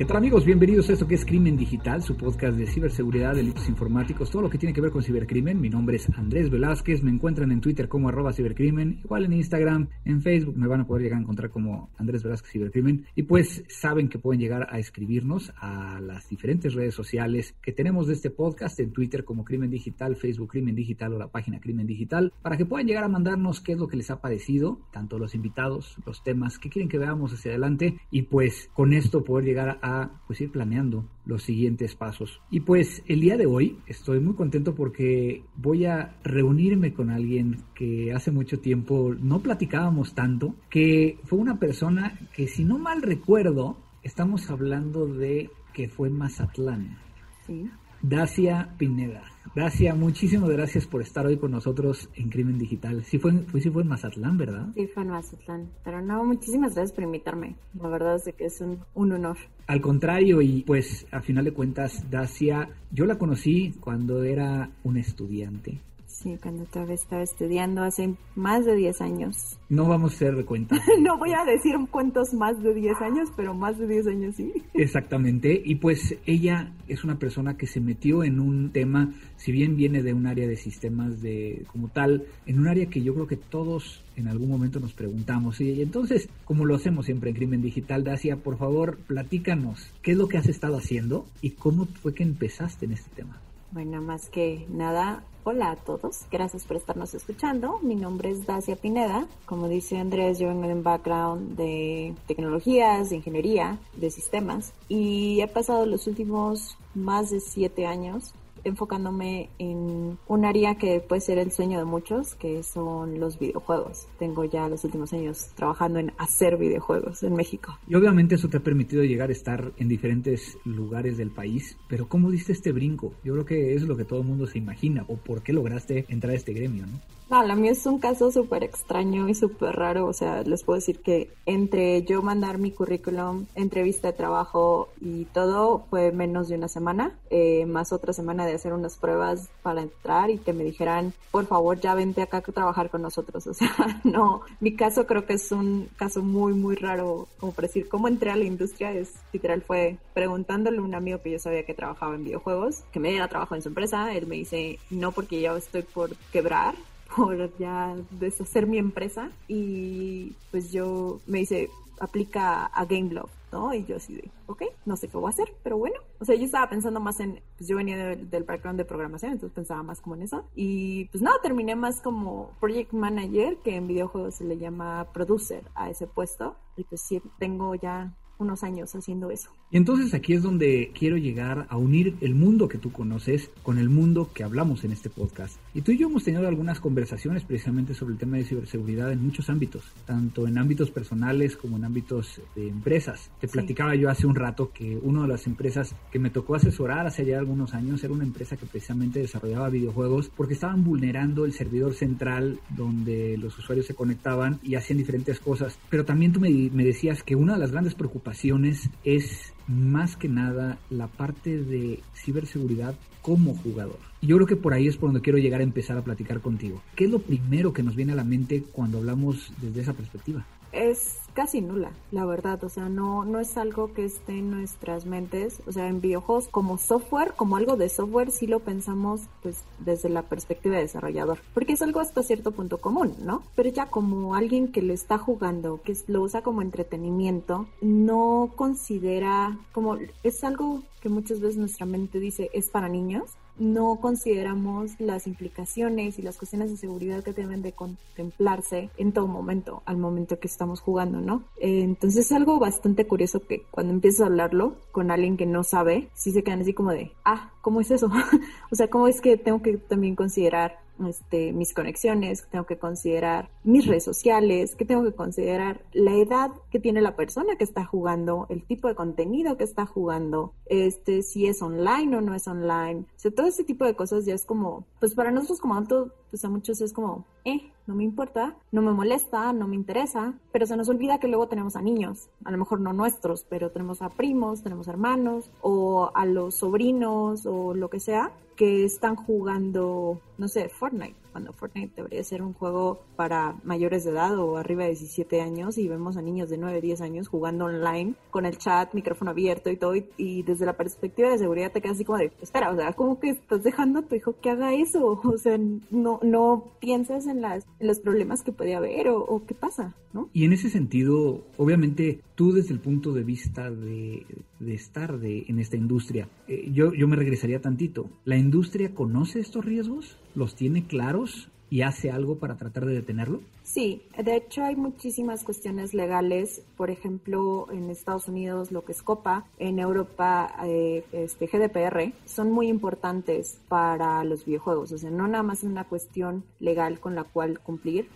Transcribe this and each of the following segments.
¿Qué tal amigos? Bienvenidos a esto que es Crimen Digital, su podcast de ciberseguridad, delitos informáticos, todo lo que tiene que ver con cibercrimen. Mi nombre es Andrés Velázquez, me encuentran en Twitter como arroba cibercrimen, igual en Instagram, en Facebook me van a poder llegar a encontrar como Andrés Velázquez Cibercrimen. Y pues saben que pueden llegar a escribirnos a las diferentes redes sociales que tenemos de este podcast, en Twitter como Crimen Digital, Facebook Crimen Digital o la página Crimen Digital, para que puedan llegar a mandarnos qué es lo que les ha parecido, tanto los invitados, los temas que quieren que veamos hacia adelante y pues con esto poder llegar a pues ir planeando los siguientes pasos. Y pues el día de hoy estoy muy contento porque voy a reunirme con alguien que hace mucho tiempo no platicábamos tanto, que fue una persona que si no mal recuerdo, estamos hablando de que fue Mazatlán. Dacia Pineda. Dacia, muchísimas gracias por estar hoy con nosotros en Crimen Digital. Sí fue, fue, sí fue en Mazatlán, ¿verdad? Sí, fue en Mazatlán. Pero no, muchísimas gracias por invitarme. La verdad es que es un, un honor. Al contrario, y pues a final de cuentas, Dacia, yo la conocí cuando era un estudiante. Sí, cuando todavía estaba estudiando hace más de 10 años. No vamos a hacer cuenta. no voy a decir cuántos más de 10 años, pero más de 10 años sí. Exactamente. Y pues ella es una persona que se metió en un tema, si bien viene de un área de sistemas de como tal, en un área que yo creo que todos en algún momento nos preguntamos. Y entonces, como lo hacemos siempre en Crimen Digital, Dacia, por favor, platícanos qué es lo que has estado haciendo y cómo fue que empezaste en este tema. Bueno, más que nada, hola a todos, gracias por estarnos escuchando. Mi nombre es Dacia Pineda. Como dice Andrés, yo vengo de un background de tecnologías, ingeniería, de sistemas y he pasado los últimos más de siete años enfocándome en un área que puede ser el sueño de muchos, que son los videojuegos. Tengo ya los últimos años trabajando en hacer videojuegos en México. Y obviamente eso te ha permitido llegar a estar en diferentes lugares del país, pero ¿cómo diste este brinco? Yo creo que es lo que todo el mundo se imagina, o por qué lograste entrar a este gremio, ¿no? No, la mía es un caso súper extraño y súper raro. O sea, les puedo decir que entre yo mandar mi currículum, entrevista de trabajo y todo fue menos de una semana, eh, más otra semana de hacer unas pruebas para entrar y que me dijeran, por favor, ya vente acá a trabajar con nosotros. O sea, no, mi caso creo que es un caso muy, muy raro, como para decir, cómo entré a la industria. Es literal, fue preguntándole a un amigo que yo sabía que trabajaba en videojuegos, que me diera trabajo en su empresa. Él me dice, no, porque ya estoy por quebrar por ya deshacer mi empresa y pues yo me dice, aplica a GameBlock, ¿no? Y yo así de, ok, no sé qué voy a hacer, pero bueno. O sea, yo estaba pensando más en, pues yo venía del background de programación, entonces pensaba más como en eso. Y pues nada, terminé más como project manager, que en videojuegos se le llama producer a ese puesto. Y pues sí, tengo ya unos años haciendo eso. Y entonces aquí es donde quiero llegar a unir el mundo que tú conoces con el mundo que hablamos en este podcast. Y tú y yo hemos tenido algunas conversaciones precisamente sobre el tema de ciberseguridad en muchos ámbitos, tanto en ámbitos personales como en ámbitos de empresas. Te platicaba yo hace un rato que una de las empresas que me tocó asesorar hace ya algunos años era una empresa que precisamente desarrollaba videojuegos porque estaban vulnerando el servidor central donde los usuarios se conectaban y hacían diferentes cosas. Pero también tú me, me decías que una de las grandes preocupaciones es más que nada la parte de ciberseguridad como jugador. Y yo creo que por ahí es por donde quiero llegar a empezar a platicar contigo. ¿Qué es lo primero que nos viene a la mente cuando hablamos desde esa perspectiva? Es casi nula, la verdad, o sea, no, no es algo que esté en nuestras mentes, o sea, en videojuegos como software, como algo de software, sí lo pensamos pues desde la perspectiva de desarrollador, porque es algo hasta cierto punto común, ¿no? Pero ya como alguien que lo está jugando, que lo usa como entretenimiento, no considera como, es algo que muchas veces nuestra mente dice es para niños, no consideramos las implicaciones y las cuestiones de seguridad que deben de contemplarse en todo momento, al momento que estamos jugando, ¿no? entonces es algo bastante curioso que cuando empiezas a hablarlo con alguien que no sabe, sí se quedan así como de, ah, ¿cómo es eso? o sea, ¿cómo es que tengo que también considerar este, mis conexiones, tengo que considerar mis redes sociales, que tengo que considerar la edad que tiene la persona que está jugando, el tipo de contenido que está jugando, este, si es online o no es online. O todo ese tipo de cosas ya es como, pues para nosotros como adultos pues a muchos es como, eh, no me importa, no me molesta, no me interesa, pero se nos olvida que luego tenemos a niños, a lo mejor no nuestros, pero tenemos a primos, tenemos hermanos o a los sobrinos o lo que sea que están jugando, no sé, Fortnite, cuando Fortnite debería ser un juego para mayores de edad o arriba de 17 años y vemos a niños de 9, 10 años jugando online con el chat, micrófono abierto y todo y, desde la perspectiva de seguridad te quedas así como de, espera, o sea, ¿cómo que estás dejando a tu hijo que haga eso? O sea, no, no piensas en, las, los problemas que puede haber o, qué pasa, ¿no? Y en ese sentido, obviamente, tú desde el punto de vista de, estar de, en esta industria, eh, yo, yo me regresaría tantito. ¿La industria conoce estos riesgos? ¿Los tiene claros? y hace algo para tratar de detenerlo? Sí, de hecho hay muchísimas cuestiones legales, por ejemplo en Estados Unidos lo que es COPA, en Europa eh, este GDPR, son muy importantes para los videojuegos, o sea, no nada más es una cuestión legal con la cual cumplir,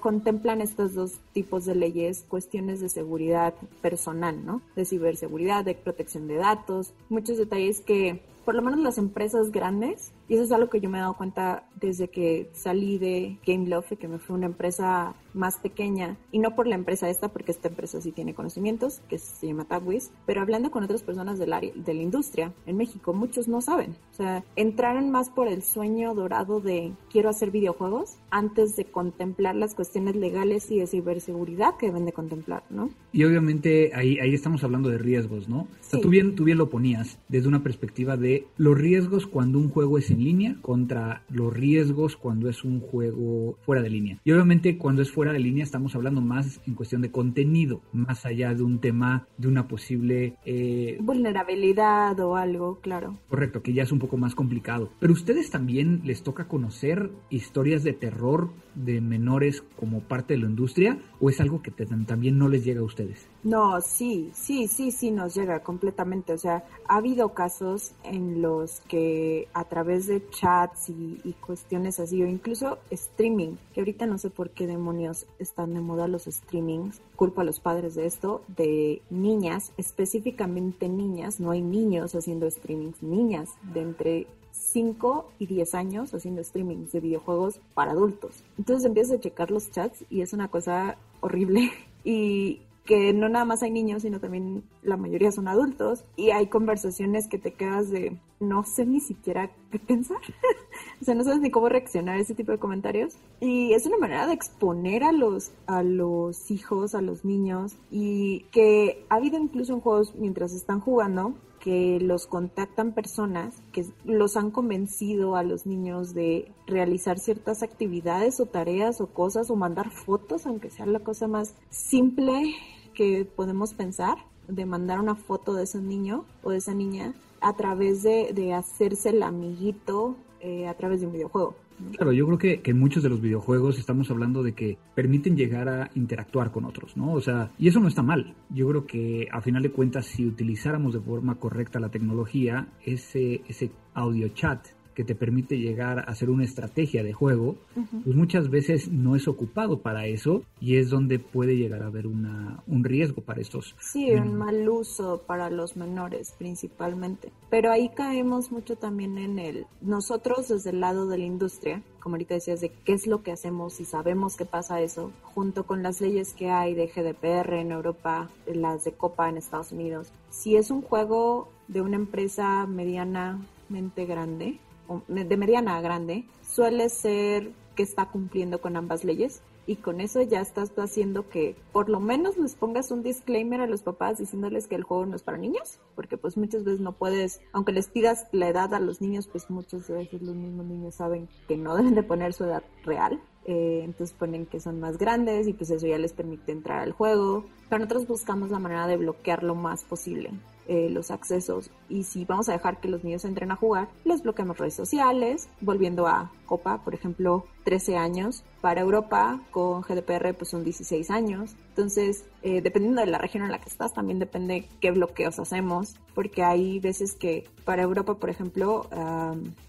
contemplan estos dos tipos de leyes cuestiones de seguridad personal, ¿no? De ciberseguridad, de protección de datos, muchos detalles que por lo menos las empresas grandes, y eso es algo que yo me he dado cuenta desde que salí de Game Love, que me fue una empresa más pequeña, y no por la empresa esta, porque esta empresa sí tiene conocimientos, que se llama Tabwiz, pero hablando con otras personas del área, de la industria en México, muchos no saben. O sea, entraron más por el sueño dorado de quiero hacer videojuegos antes de contemplar las cuestiones legales y de ciberseguridad que deben de contemplar, ¿no? Y obviamente ahí, ahí estamos hablando de riesgos, ¿no? O sea, tú, bien, tú bien lo ponías desde una perspectiva de los riesgos cuando un juego es en línea contra los riesgos cuando es un juego fuera de línea. Y obviamente cuando es fuera de línea estamos hablando más en cuestión de contenido, más allá de un tema de una posible... Eh, Vulnerabilidad o algo, claro. Correcto, que ya es un poco más complicado. Pero ustedes también les toca conocer historias de terror de menores como parte de la industria o es algo que también no les llega a ustedes? No, sí, sí, sí, sí nos llega completamente. O sea, ha habido casos en los que a través de chats y, cuestiones así, o incluso streaming, que ahorita no sé por qué demonios están de moda los streamings, culpa a los padres de esto, de niñas, específicamente niñas, no hay niños haciendo streamings, niñas de entre 5 y 10 años haciendo streamings de videojuegos para adultos. Entonces empiezas a checar los chats y es una cosa horrible. Y que no nada más hay niños, sino también la mayoría son adultos y hay conversaciones que te quedas de no sé ni siquiera qué pensar. o sea, no sabes ni cómo reaccionar a ese tipo de comentarios. Y es una manera de exponer a los, a los hijos, a los niños y que ha habido incluso en juegos mientras están jugando que los contactan personas que los han convencido a los niños de realizar ciertas actividades o tareas o cosas o mandar fotos, aunque sea la cosa más simple que podemos pensar, de mandar una foto de ese niño o de esa niña a través de, de hacerse el amiguito eh, a través de un videojuego. Claro, yo creo que, que, en muchos de los videojuegos estamos hablando de que permiten llegar a interactuar con otros, ¿no? O sea, y eso no está mal. Yo creo que a final de cuentas, si utilizáramos de forma correcta la tecnología, ese, ese audio chat que te permite llegar a hacer una estrategia de juego, pues muchas veces no es ocupado para eso y es donde puede llegar a haber una, un riesgo para estos. Sí, un mal uso para los menores principalmente. Pero ahí caemos mucho también en el, nosotros desde el lado de la industria, como ahorita decías, de qué es lo que hacemos y sabemos que pasa eso, junto con las leyes que hay de GDPR en Europa, las de COPA en Estados Unidos. Si es un juego de una empresa medianamente grande, de mediana a grande, suele ser que está cumpliendo con ambas leyes y con eso ya estás haciendo que por lo menos les pongas un disclaimer a los papás diciéndoles que el juego no es para niños, porque pues muchas veces no puedes, aunque les pidas la edad a los niños, pues muchas veces los mismos niños saben que no deben de poner su edad real. Eh, entonces ponen que son más grandes y pues eso ya les permite entrar al juego. Pero nosotros buscamos la manera de bloquear lo más posible. Eh, los accesos y si vamos a dejar que los niños entren a jugar, les bloqueamos redes sociales, volviendo a Copa, por ejemplo, 13 años. Para Europa, con GDPR, pues son 16 años. Entonces, eh, dependiendo de la región en la que estás, también depende qué bloqueos hacemos, porque hay veces que para Europa, por ejemplo,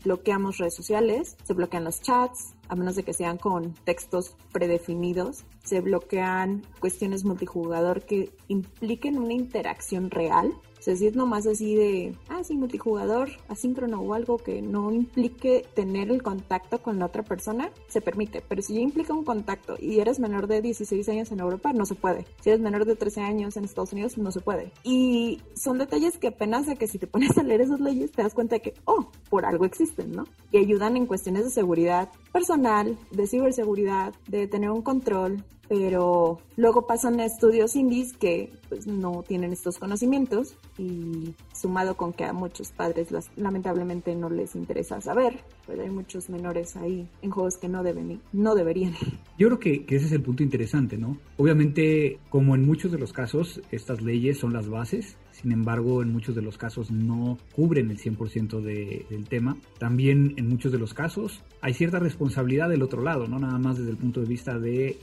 bloqueamos redes sociales, se bloquean los chats, a menos de que sean con textos predefinidos, se bloquean cuestiones multijugador que impliquen una interacción real o sea, si es nomás así de, ah, sí, multijugador, asíncrono o algo que no implique tener el contacto con la otra persona, se permite, pero si ya implica un contacto y eres menor de 16 años en Europa, no se puede. Si eres menor de 13 años en Estados Unidos, no se puede. Y son detalles que apenas de que si te pones a leer esas leyes te das cuenta de que, oh, por algo existen, ¿no? Y ayudan en cuestiones de seguridad personal, de ciberseguridad, de tener un control, pero luego pasan a estudios indies que pues no tienen estos conocimientos y sumado con que a muchos padres lamentablemente no les interesa saber, pues hay muchos menores ahí en juegos que no deben no deberían. Yo creo que ese es el punto interesante, ¿no? Obviamente, como en muchos de los casos, estas leyes son las bases sin embargo en muchos de los casos no cubren el 100% de, del tema. También en muchos de los casos hay cierta responsabilidad del otro lado, no nada más desde el punto de vista de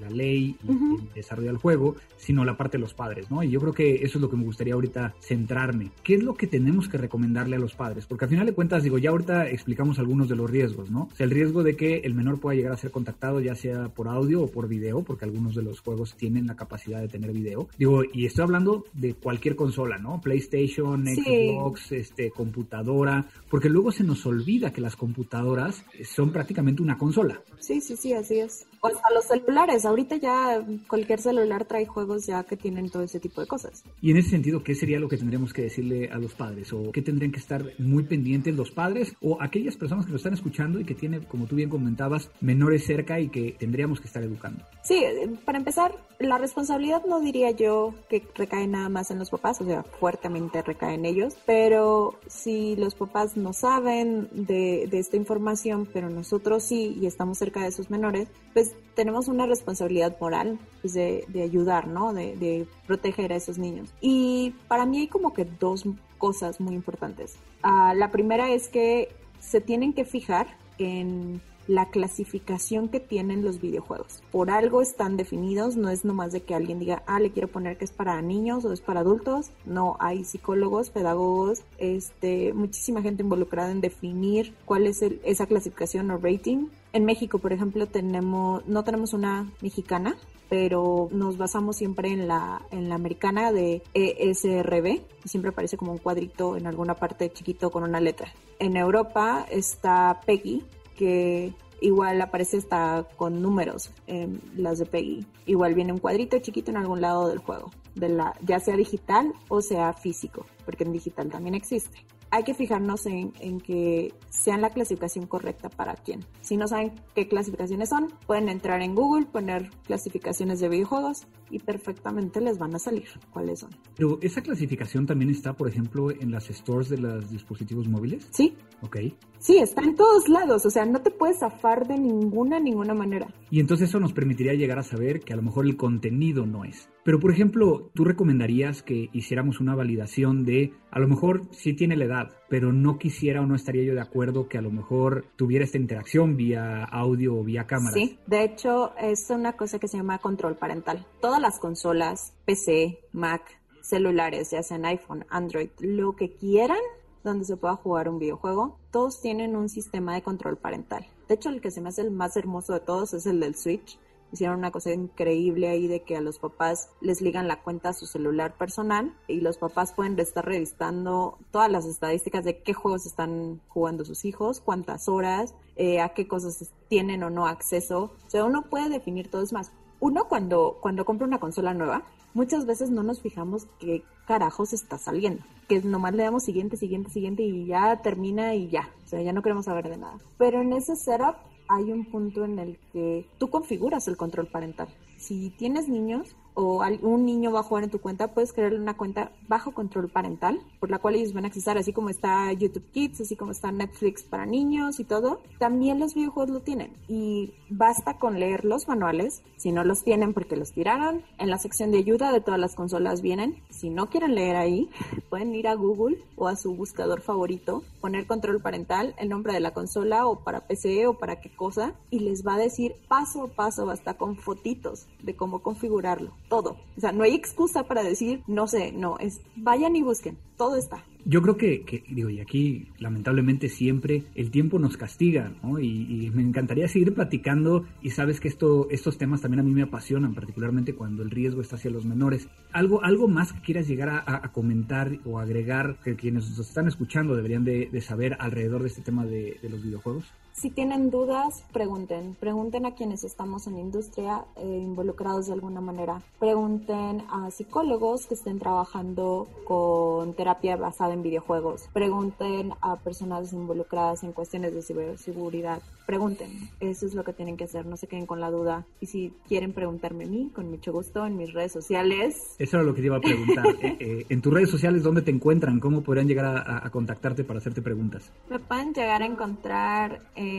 la ley y el desarrollo del juego, sino la parte de los padres, ¿no? Y yo creo que eso es lo que me gustaría ahorita centrarme. ¿Qué es lo que tenemos que recomendarle a los padres? Porque al final de cuentas, digo, ya ahorita explicamos algunos de los riesgos, ¿no? O sea, el riesgo de que el menor pueda llegar a ser contactado ya sea por audio o por video, porque algunos de los juegos tienen la capacidad de tener video. Digo, y estoy hablando de cualquier consola, ¿no? PlayStation, Xbox, este, computadora, porque luego se nos olvida que las computadoras son prácticamente una consola. Sí, sí, sí, así es. O hasta los celulares, ahorita ya cualquier celular trae juegos ya que tienen todo ese tipo de cosas. Y en ese sentido, ¿qué sería lo que tendríamos que decirle a los padres? ¿O qué tendrían que estar muy pendientes los padres o aquellas personas que lo están escuchando y que tienen, como tú bien comentabas, menores cerca y que tendríamos que estar educando? Sí, para empezar, la responsabilidad no diría yo que recae nada más en los papás, o sea, fuertemente recae en ellos, pero si los papás no saben de, de esta información, pero nosotros sí y estamos cerca de esos menores, pues tenemos una responsabilidad moral pues, de, ayudar, ¿no? De, proteger a esos niños. Y para mí hay como que dos cosas muy importantes. Ah, la primera es que se tienen que fijar en la clasificación que tienen los videojuegos. Por algo están definidos, no es nomás de que alguien diga, ah, le quiero poner que es para niños o es para adultos. No, hay psicólogos, pedagogos, este, muchísima gente involucrada en definir cuál es esa clasificación o rating. En México, por ejemplo, tenemos, no tenemos una mexicana, pero nos basamos siempre en la, en la americana de ESRB, siempre aparece como un cuadrito en alguna parte chiquito con una letra. En Europa está PEGI, que igual aparece hasta con números en las de PEGI. Igual viene un cuadrito chiquito en algún lado del juego, de la, ya sea digital o sea físico, porque en digital también existe hay que fijarnos en, en, que sean la clasificación correcta para quién. Si no saben qué clasificaciones son, pueden entrar en Google, poner clasificaciones de videojuegos y perfectamente les van a salir cuáles son. Pero esa clasificación también está, por ejemplo, en las stores de los dispositivos móviles. Sí. Ok. Sí, está en todos lados, o sea, no te puedes zafar de ninguna, ninguna manera. Y entonces eso nos permitiría llegar a saber que a lo mejor el contenido no es. Pero, por ejemplo, ¿tú recomendarías que hiciéramos una validación de, a lo mejor sí tiene la edad, pero no quisiera o no estaría yo de acuerdo que a lo mejor tuviera esta interacción vía audio o vía cámara? Sí, de hecho es una cosa que se llama control parental. Todas las consolas, PC, Mac, celulares, ya sean iPhone, Android, lo que quieran, donde se pueda jugar un videojuego, todos tienen un sistema de control parental. De hecho, el que se me hace el más hermoso de todos es el del Switch, hicieron una cosa increíble ahí de que a los papás les ligan la cuenta a su celular personal y los papás pueden estar revisando todas las estadísticas de qué juegos están jugando sus hijos, cuántas horas, eh, a qué cosas tienen o no acceso. O sea, uno puede definir todo. Es más, uno cuando, cuando compra una consola nueva, muchas veces no nos fijamos qué carajos está saliendo. Que nomás le damos siguiente, siguiente, siguiente y ya termina y ya. O sea, ya no queremos saber de nada. Pero en ese setup hay un punto en el que tú configuras el control parental. Si tienes niños, o un niño va a jugar en tu cuenta, puedes crearle una cuenta bajo control parental, por la cual ellos van a accesar, así como está YouTube Kids, así como está Netflix para niños y todo. También los videojuegos lo tienen y basta con leer los manuales, si no los tienen porque los tiraron. En la sección de ayuda de todas las consolas vienen. Si no quieren leer ahí, pueden ir a Google o a su buscador favorito, poner control parental, el nombre de la consola o para PC o para qué cosa y les va a decir paso a paso, basta con fotitos de cómo configurarlo todo. O sea, no hay excusa para decir, no sé, no, es vayan y busquen, todo está. Yo creo que, digo, y aquí lamentablemente siempre el tiempo nos castiga, ¿no? Y, me encantaría seguir platicando y sabes que esto, estos temas también a mí me apasionan, particularmente cuando el riesgo está hacia los menores. ¿Algo, algo más que quieras llegar a, comentar o agregar que quienes nos están escuchando deberían de, saber alrededor de este tema de los videojuegos? Si tienen dudas, pregunten. Pregunten a quienes estamos en industria eh, involucrados de alguna manera. Pregunten a psicólogos que estén trabajando con terapia basada en videojuegos. Pregunten a personas involucradas en cuestiones de ciberseguridad. Pregunten. Eso es lo que tienen que hacer. No se queden con la duda. Y si quieren preguntarme a mí, con mucho gusto, en mis redes sociales. Eso era lo que te iba a preguntar. Eh, eh, en tus redes sociales, ¿dónde te encuentran? ¿Cómo podrían llegar a, a contactarte para hacerte preguntas? Me pueden llegar a encontrar en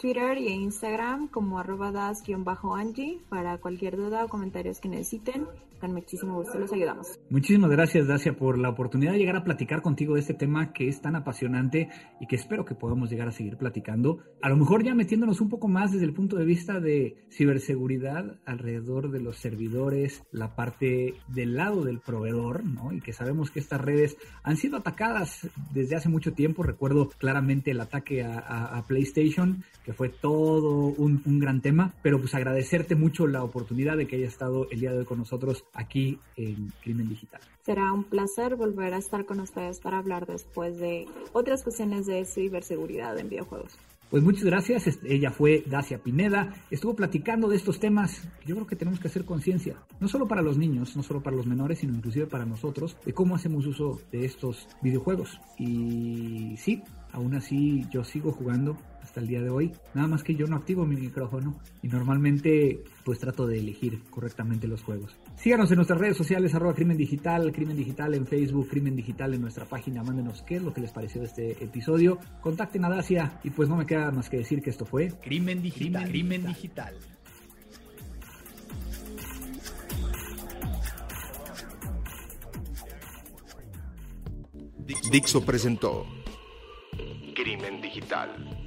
Twitter y en Instagram como arroba das-angie para cualquier duda o comentarios que necesiten. Con muchísimo gusto los ayudamos. Muchísimas gracias, Dacia, por la oportunidad de llegar a platicar contigo de este tema que es tan apasionante y que espero que podamos llegar a seguir platicando. A lo mejor ya metiéndonos un poco más desde el punto de vista de ciberseguridad alrededor de los servidores, la parte del lado del proveedor, ¿no? Y que sabemos que estas redes han sido atacadas desde hace mucho tiempo. Recuerdo claramente el ataque a, PlayStation, que fue todo un, un gran tema, pero pues agradecerte mucho la oportunidad de que haya estado el día de hoy con nosotros aquí en Crimen Digital. Será un placer volver a estar con ustedes para hablar después de otras cuestiones de ciberseguridad en videojuegos. Pues muchas gracias. Ella fue Dacia Pineda. Estuvo platicando de estos temas. Yo creo que tenemos que hacer conciencia, no solo para los niños, no solo para los menores, sino inclusive para nosotros, de cómo hacemos uso de estos videojuegos. Y sí, aún así yo sigo jugando hasta el día de hoy. Nada más que yo no activo mi micrófono y normalmente pues trato de elegir correctamente los juegos. Síganos en nuestras redes sociales, arroba Crimen Digital, Crimen Digital en Facebook, Crimen Digital en nuestra página. Mándenos qué es lo que les pareció de este episodio. Contacten a Dacia y pues no me queda más que decir que esto fue Crimen Digital. Crimen Digital. Dixo presentó Crimen Digital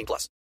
18 plus.